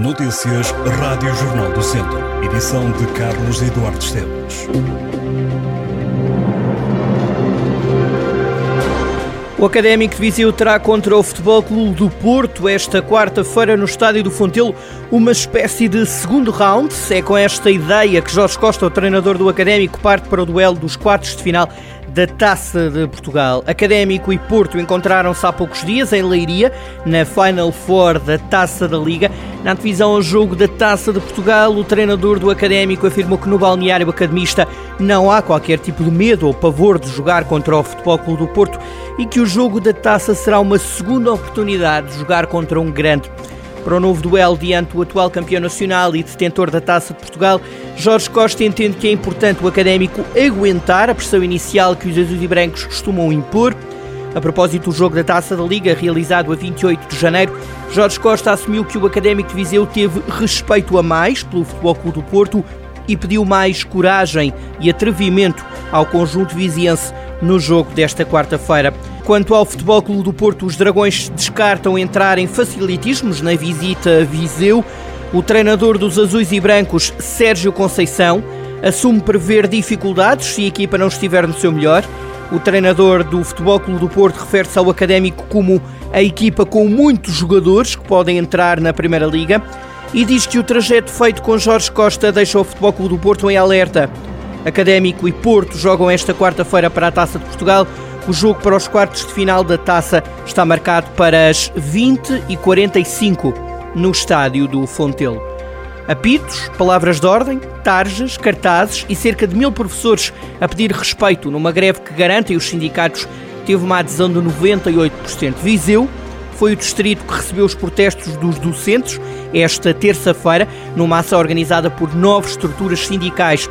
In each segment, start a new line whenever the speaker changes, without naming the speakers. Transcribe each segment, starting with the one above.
Notícias Rádio Jornal do Centro. Edição de Carlos Eduardo Esteves.
O Académico de Viseu terá contra o Futebol Clube do Porto esta quarta-feira no Estádio do Fontelo uma espécie de segundo round. É com esta ideia que Jorge Costa, o treinador do Académico, parte para o duelo dos quartos de final da Taça de Portugal. Académico e Porto encontraram-se há poucos dias em Leiria, na Final Four da Taça da Liga. Na divisão ao jogo da Taça de Portugal, o treinador do Académico afirmou que no balneário academista não há qualquer tipo de medo ou pavor de jogar contra o Futebol Clube do Porto e que o jogo da Taça será uma segunda oportunidade de jogar contra um grande. Para o novo duelo diante do atual campeão nacional e detentor da Taça de Portugal, Jorge Costa entende que é importante o académico aguentar a pressão inicial que os azuis e brancos costumam impor. A propósito do jogo da Taça da Liga, realizado a 28 de janeiro, Jorge Costa assumiu que o Académico de Viseu teve respeito a mais pelo Futebol Clube do Porto e pediu mais coragem e atrevimento ao conjunto viziense no jogo desta quarta-feira. Quanto ao Futebol Clube do Porto, os Dragões descartam entrar em facilitismos na visita a Viseu. O treinador dos Azuis e Brancos, Sérgio Conceição, assume prever dificuldades se a equipa não estiver no seu melhor. O treinador do Futebol Clube do Porto refere-se ao académico como a equipa com muitos jogadores que podem entrar na Primeira Liga e diz que o trajeto feito com Jorge Costa deixa o Futebol Clube do Porto em alerta. Académico e Porto jogam esta quarta-feira para a Taça de Portugal. O jogo para os quartos de final da taça está marcado para as 20h45 no estádio do Fontelo. Apitos, palavras de ordem, tarjas, cartazes e cerca de mil professores a pedir respeito numa greve que garantem os sindicatos teve uma adesão de 98%. Viseu foi o distrito que recebeu os protestos dos docentes esta terça-feira, numa ação organizada por nove estruturas sindicais.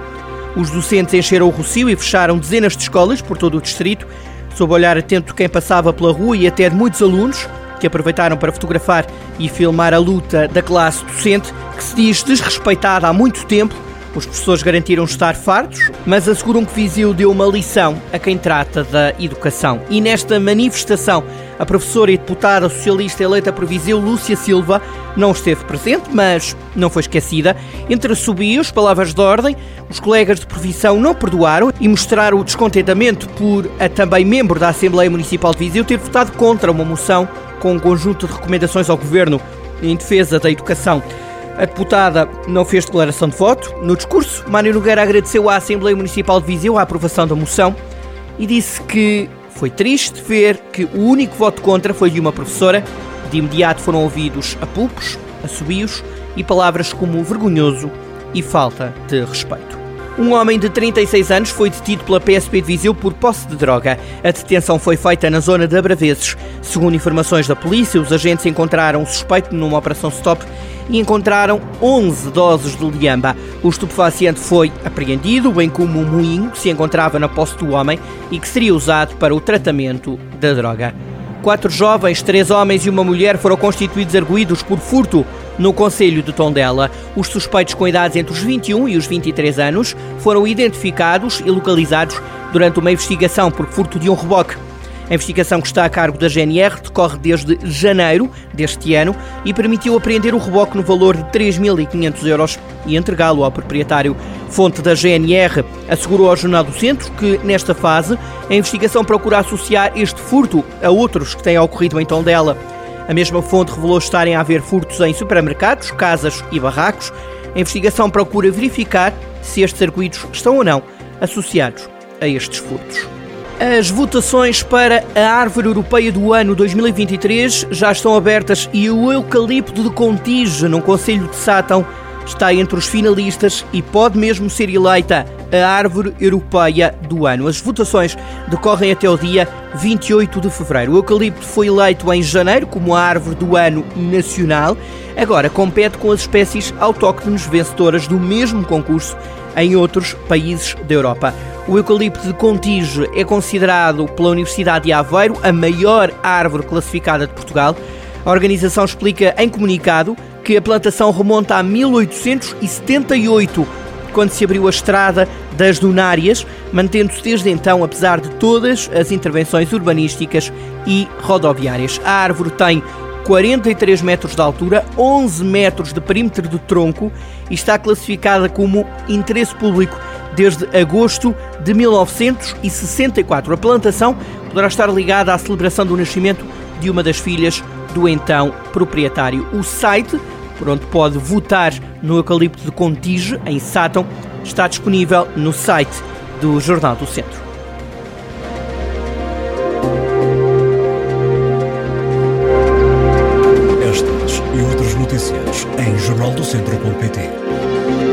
Os docentes encheram o Rocio e fecharam dezenas de escolas por todo o distrito, sob o olhar atento de quem passava pela rua e até de muitos alunos, que aproveitaram para fotografar e filmar a luta da classe docente, que se diz desrespeitada há muito tempo os professores garantiram estar fartos, mas asseguram que Viseu deu uma lição a quem trata da educação. E nesta manifestação, a professora e deputada socialista eleita por Viseu, Lúcia Silva, não esteve presente, mas não foi esquecida. Entre assobios, palavras de ordem, os colegas de profissão não perdoaram e mostraram o descontentamento por a também membro da Assembleia Municipal de Viseu ter votado contra uma moção com um conjunto de recomendações ao Governo em defesa da educação. A deputada não fez declaração de voto. No discurso, Mário Nogueira agradeceu à Assembleia Municipal de Viseu a aprovação da moção e disse que foi triste ver que o único voto contra foi de uma professora. De imediato foram ouvidos apupos, assobios e palavras como vergonhoso e falta de respeito. Um homem de 36 anos foi detido pela PSP de Viseu por posse de droga. A detenção foi feita na zona de Abraveses. Segundo informações da polícia, os agentes encontraram o suspeito numa operação stop e encontraram 11 doses de liamba. O estupefaciente foi apreendido, bem como um moinho que se encontrava na posse do homem e que seria usado para o tratamento da droga. Quatro jovens, três homens e uma mulher foram constituídos arguídos por furto no Conselho de Tondela. Os suspeitos com idades entre os 21 e os 23 anos foram identificados e localizados durante uma investigação por furto de um reboque. A investigação que está a cargo da GNR decorre desde janeiro deste ano e permitiu apreender o reboque no valor de 3.500 euros e entregá-lo ao proprietário. Fonte da GNR assegurou ao Jornal do Centro que, nesta fase, a investigação procura associar este furto a outros que têm ocorrido em Tondela. A mesma fonte revelou estarem a haver furtos em supermercados, casas e barracos. A investigação procura verificar se estes arguídos estão ou não associados a estes furtos. As votações para a Árvore Europeia do ano 2023 já estão abertas e o eucalipto de Contige, no Conselho de Sátão, está entre os finalistas e pode mesmo ser eleita a Árvore Europeia do ano. As votações decorrem até o dia 28 de fevereiro. O eucalipto foi eleito em janeiro como a Árvore do Ano Nacional. Agora compete com as espécies autóctones vencedoras do mesmo concurso em outros países da Europa. O eucalipto de Contige é considerado pela Universidade de Aveiro a maior árvore classificada de Portugal. A organização explica em comunicado que a plantação remonta a 1878, quando se abriu a estrada das Dunárias, mantendo-se desde então, apesar de todas as intervenções urbanísticas e rodoviárias. A árvore tem 43 metros de altura, 11 metros de perímetro de tronco e está classificada como interesse público desde agosto de 1964. A plantação poderá estar ligada à celebração do nascimento de uma das filhas do então proprietário. O site, por onde pode votar no eucalipto de Contige, em Sátão, está disponível no site do Jornal do Centro.
Estas e outras notícias em jornaldocentro.pt.